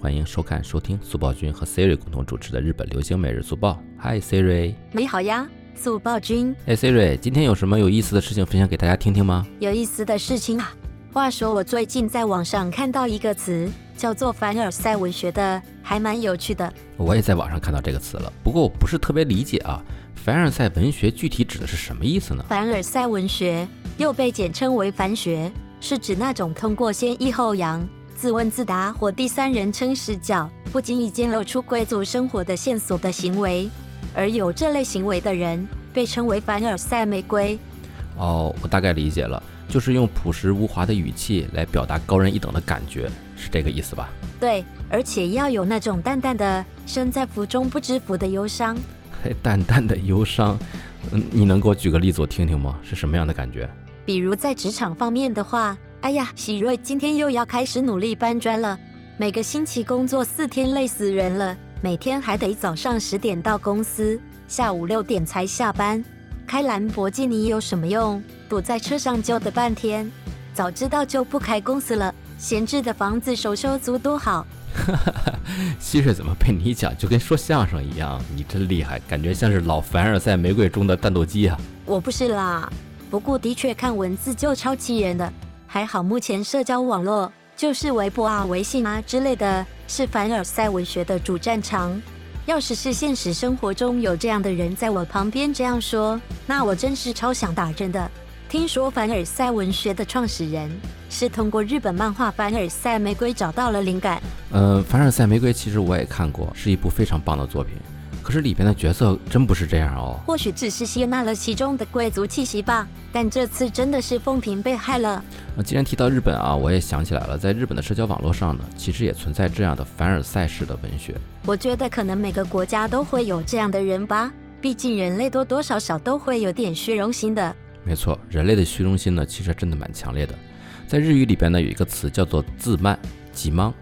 欢迎收看、收听速报君和 Siri 共同主持的日本流行每日速报。Hi Siri，你好呀，速报君。哎 Siri，今天有什么有意思的事情分享给大家听听吗？有意思的事情啊！话说我最近在网上看到一个词，叫做凡尔赛文学的，还蛮有趣的。我也在网上看到这个词了，不过我不是特别理解啊。凡尔赛文学具体指的是什么意思呢？凡尔赛文学又被简称为凡学，是指那种通过先抑后扬、自问自答或第三人称视角，不经意间露出贵族生活的线索的行为。而有这类行为的人，被称为凡尔赛玫瑰。哦，我大概理解了，就是用朴实无华的语气来表达高人一等的感觉，是这个意思吧？对，而且要有那种淡淡的身在福中不知福的忧伤。淡淡的忧伤，嗯，你能给我举个例子我听听吗？是什么样的感觉？比如在职场方面的话，哎呀，喜瑞今天又要开始努力搬砖了，每个星期工作四天，累死人了，每天还得早上十点到公司，下午六点才下班。开兰博基尼有什么用？躲在车上就的半天，早知道就不开公司了，闲置的房子收收租多好。哈哈哈，希瑞怎么被你讲就跟说相声一样？你真厉害，感觉像是老凡尔赛玫瑰中的战斗机啊！我不是啦，不过的确看文字就超气人的。还好目前社交网络就是微博啊、微信啊之类的，是凡尔赛文学的主战场。要是是现实生活中有这样的人在我旁边这样说，那我真是超想打人的。听说凡尔赛文学的创始人是通过日本漫画《凡尔赛玫瑰》找到了灵感。呃，《凡尔赛玫瑰》其实我也看过，是一部非常棒的作品。可是里边的角色真不是这样哦。或许只是吸纳了其中的贵族气息吧。但这次真的是风评被害了。那既然提到日本啊，我也想起来了，在日本的社交网络上呢，其实也存在这样的凡尔赛式的文学。我觉得可能每个国家都会有这样的人吧，毕竟人类多多少少都会有点虚荣心的。没错，人类的虚荣心呢，其实真的蛮强烈的。在日语里边呢，有一个词叫做自慢，己 mang，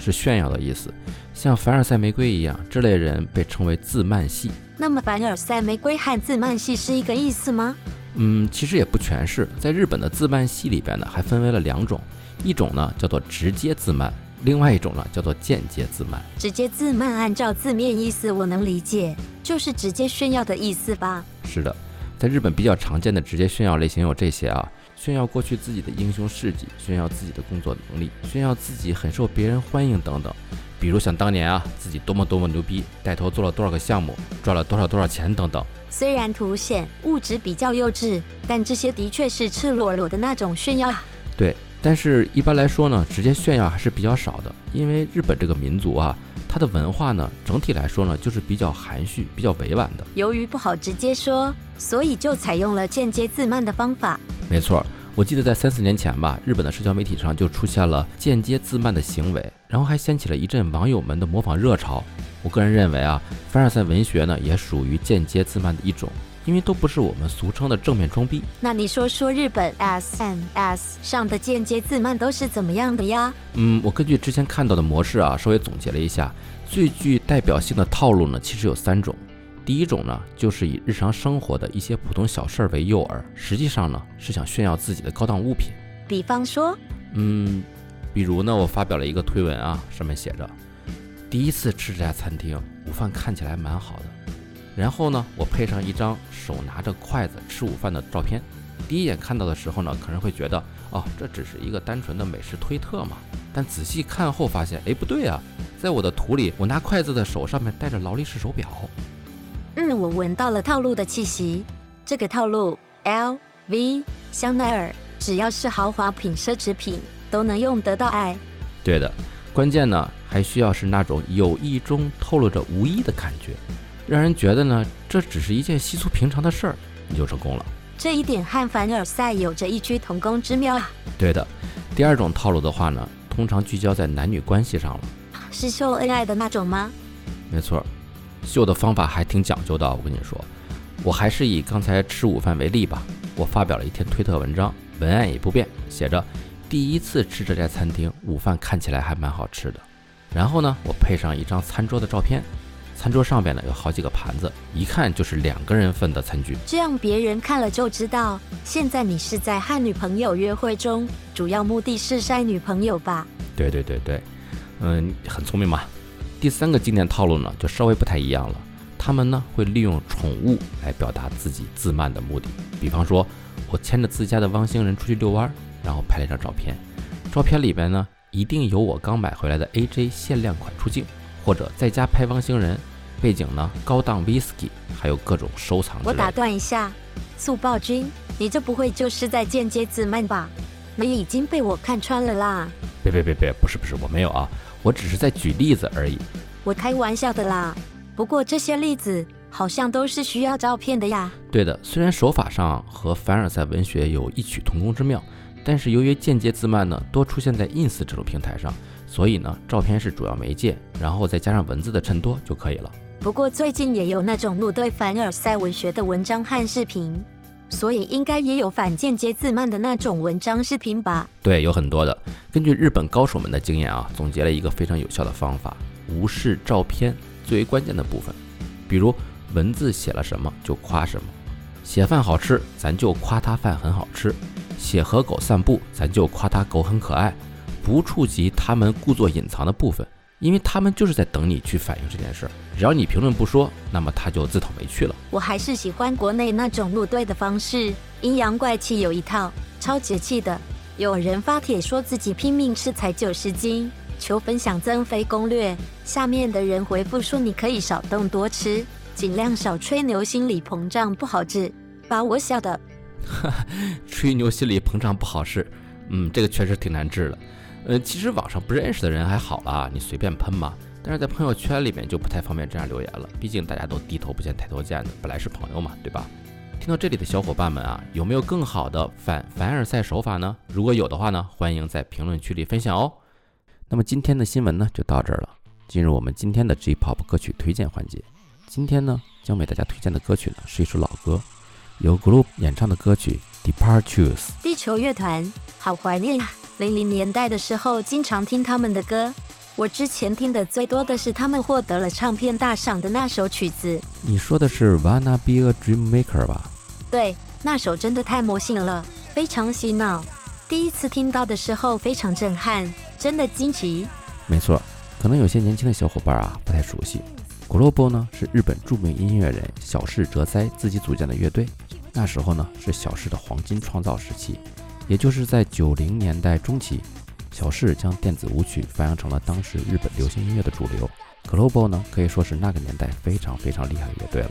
是炫耀的意思。像凡尔赛玫瑰一样，这类人被称为自慢系。那么凡尔赛玫瑰和自慢系是一个意思吗？嗯，其实也不全是。在日本的自慢系里边呢，还分为了两种，一种呢叫做直接自慢，另外一种呢叫做间接自慢。直接自慢按照字面意思我能理解，就是直接炫耀的意思吧？是的。在日本比较常见的直接炫耀类型有这些啊，炫耀过去自己的英雄事迹，炫耀自己的工作能力，炫耀自己很受别人欢迎等等。比如想当年啊，自己多么多么牛逼，带头做了多少个项目，赚了多少多少钱等等。虽然凸显物质比较幼稚，但这些的确是赤裸裸的那种炫耀。对，但是一般来说呢，直接炫耀还是比较少的，因为日本这个民族啊。它的文化呢，整体来说呢，就是比较含蓄、比较委婉的。由于不好直接说，所以就采用了间接自慢的方法。没错，我记得在三四年前吧，日本的社交媒体上就出现了间接自慢的行为，然后还掀起了一阵网友们的模仿热潮。我个人认为啊，凡尔赛文学呢，也属于间接自慢的一种。因为都不是我们俗称的正面装逼。那你说说日本 S N S 上的间接自慢都是怎么样的呀？嗯，我根据之前看到的模式啊，稍微总结了一下，最具代表性的套路呢，其实有三种。第一种呢，就是以日常生活的一些普通小事儿为诱饵，实际上呢是想炫耀自己的高档物品。比方说，嗯，比如呢，我发表了一个推文啊，上面写着：第一次吃这家餐厅，午饭看起来蛮好的。然后呢，我配上一张手拿着筷子吃午饭的照片。第一眼看到的时候呢，可能会觉得，哦，这只是一个单纯的美食推特嘛。但仔细看后发现，哎，不对啊，在我的图里，我拿筷子的手上面戴着劳力士手表。嗯，我闻到了套路的气息。这个套路，L V、香奈儿，只要是豪华品、奢侈品，都能用得到爱。对的，关键呢，还需要是那种有意中透露着无意的感觉。让人觉得呢，这只是一件稀疏平常的事儿，你就成功了。这一点和凡尔赛有着异曲同工之妙啊。对的，第二种套路的话呢，通常聚焦在男女关系上了。是秀恩爱的那种吗？没错，秀的方法还挺讲究的。我跟你说，我还是以刚才吃午饭为例吧。我发表了一篇推特文章，文案也不变，写着第一次吃这家餐厅，午饭看起来还蛮好吃的。然后呢，我配上一张餐桌的照片。餐桌上边呢有好几个盘子，一看就是两个人份的餐具。这样别人看了就知道，现在你是在和女朋友约会中，主要目的是晒女朋友吧？对对对对，嗯，很聪明嘛。第三个经典套路呢，就稍微不太一样了。他们呢会利用宠物来表达自己自慢的目的。比方说，我牵着自家的汪星人出去遛弯，然后拍了一张照片。照片里边呢，一定有我刚买回来的 AJ 限量款出镜，或者在家拍汪星人，背景呢高档 whisky，还有各种收藏。我打断一下，速报君，你这不会就是在间接自慢吧？你已经被我看穿了啦！别别别别，不是不是，我没有啊，我只是在举例子而已。我开玩笑的啦。不过这些例子好像都是需要照片的呀。对的，虽然手法上和凡尔赛文学有异曲同工之妙，但是由于间接自慢呢多出现在 ins 这种平台上，所以呢照片是主要媒介，然后再加上文字的衬托就可以了。不过最近也有那种怒对凡尔赛文学的文章和视频。所以应该也有反间接自慢的那种文章视频吧？对，有很多的。根据日本高手们的经验啊，总结了一个非常有效的方法：无视照片最为关键的部分。比如文字写了什么就夸什么，写饭好吃，咱就夸他饭很好吃；写和狗散步，咱就夸他狗很可爱，不触及他们故作隐藏的部分。因为他们就是在等你去反映这件事儿，只要你评论不说，那么他就自讨没趣了。我还是喜欢国内那种入队的方式，阴阳怪气有一套，超解气的。有人发帖说自己拼命吃才九十斤，求分享增肥攻略。下面的人回复说你可以少动多吃，尽量少吹牛，心理膨胀不好治，把我笑的。吹牛心理膨胀不好治，嗯，这个确实挺难治的。呃，其实网上不认识的人还好啦，你随便喷嘛。但是在朋友圈里面就不太方便这样留言了，毕竟大家都低头不见抬头见的，本来是朋友嘛，对吧？听到这里的小伙伴们啊，有没有更好的反凡尔赛手法呢？如果有的话呢，欢迎在评论区里分享哦。那么今天的新闻呢，就到这儿了。进入我们今天的 J-pop 歌曲推荐环节。今天呢，将为大家推荐的歌曲呢，是一首老歌，由 Group 演唱的歌曲《Departures》。地球乐团，好怀念啊！零零年代的时候，经常听他们的歌。我之前听的最多的是他们获得了唱片大赏的那首曲子。你说的是《Wanna Be a Dream Maker》吧？对，那首真的太魔性了，非常洗脑。第一次听到的时候非常震撼，真的惊奇。没错，可能有些年轻的小伙伴啊不太熟悉，Global 呢是日本著名音乐人小室哲哉自己组建的乐队。那时候呢是小市的黄金创造时期。也就是在九零年代中期，小市将电子舞曲发扬成了当时日本流行音乐的主流。Global 呢，可以说是那个年代非常非常厉害的乐队了，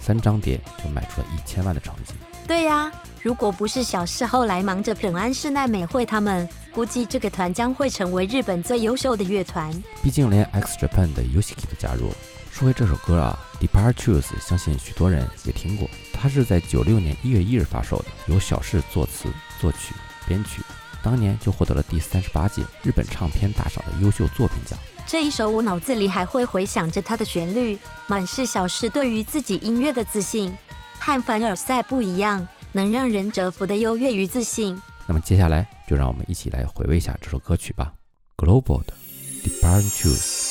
三张碟就卖出了一千万的成绩。对呀，如果不是小市后来忙着平安室奈美惠他们，估计这个团将会成为日本最优秀的乐团。毕竟连 X Japan 的 Yoshiki 都加入了。说回这首歌啊，《Departures》，相信许多人也听过。它是在九六年一月一日发售的，由小室作词、作曲、编曲，当年就获得了第三十八届日本唱片大赏的优秀作品奖。这一首我脑子里还会回想着它的旋律，满是小室对于自己音乐的自信，和凡尔赛不一样，能让人折服的优越与自信。那么接下来就让我们一起来回味一下这首歌曲吧，《Global 的 Departures》。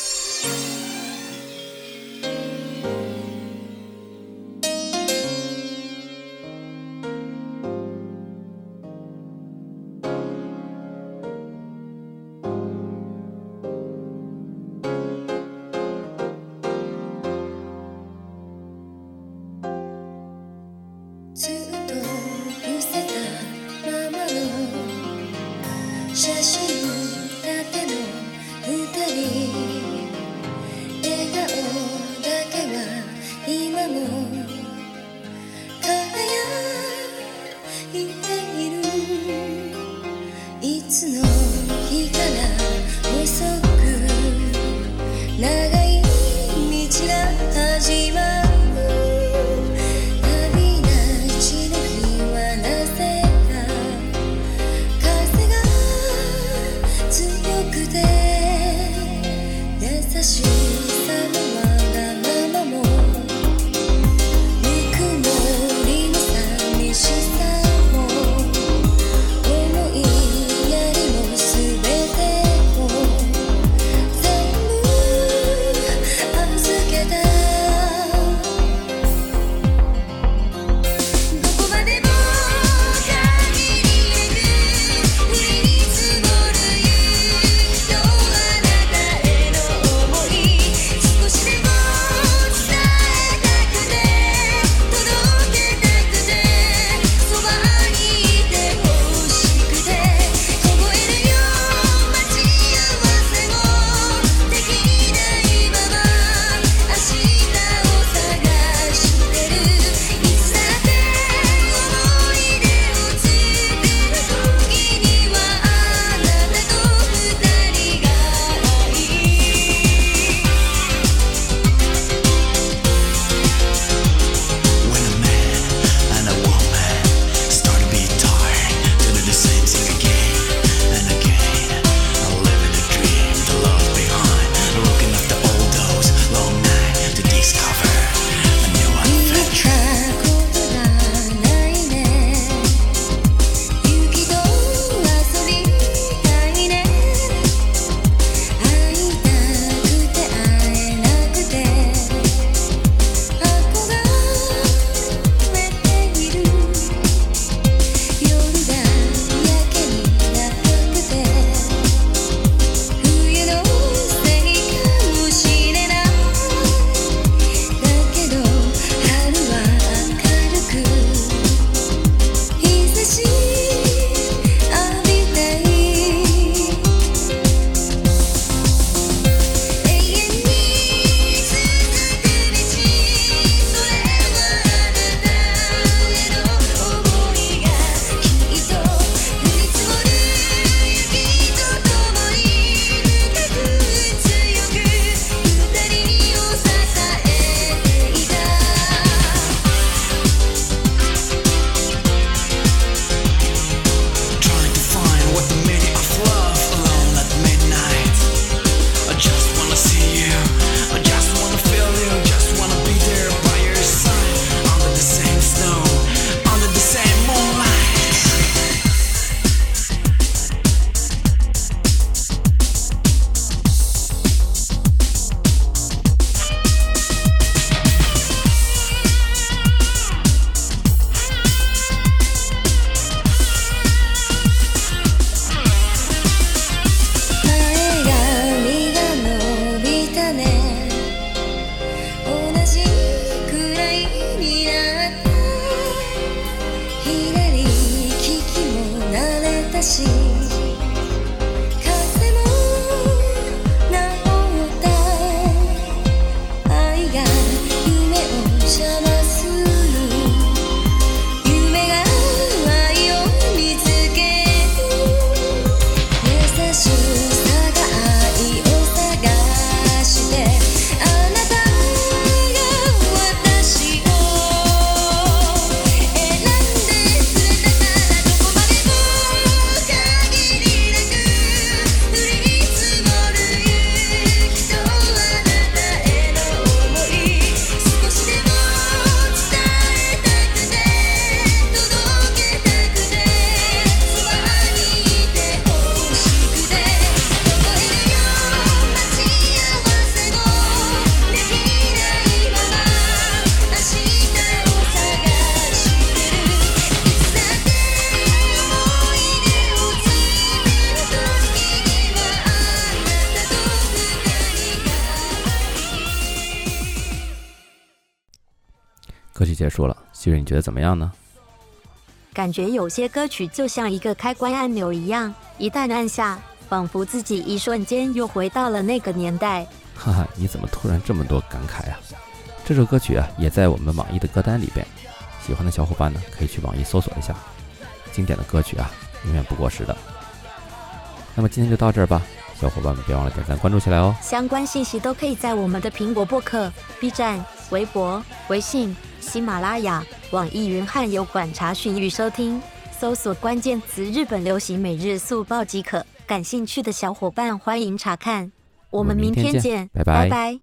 结束了，希瑞你觉得怎么样呢？感觉有些歌曲就像一个开关按钮一样，一旦按下，仿佛自己一瞬间又回到了那个年代。哈哈，你怎么突然这么多感慨啊？这首歌曲啊，也在我们网易的歌单里边。喜欢的小伙伴呢，可以去网易搜索一下。经典的歌曲啊，永远不过时的。那么今天就到这儿吧，小伙伴们别忘了点赞关注起来哦。相关信息都可以在我们的苹果播客、B 站、微博、微信。喜马拉雅、网易云汉有馆查询与收听，搜索关键词“日本流行每日速报”即可。感兴趣的小伙伴欢迎查看。我们明天见，拜拜拜。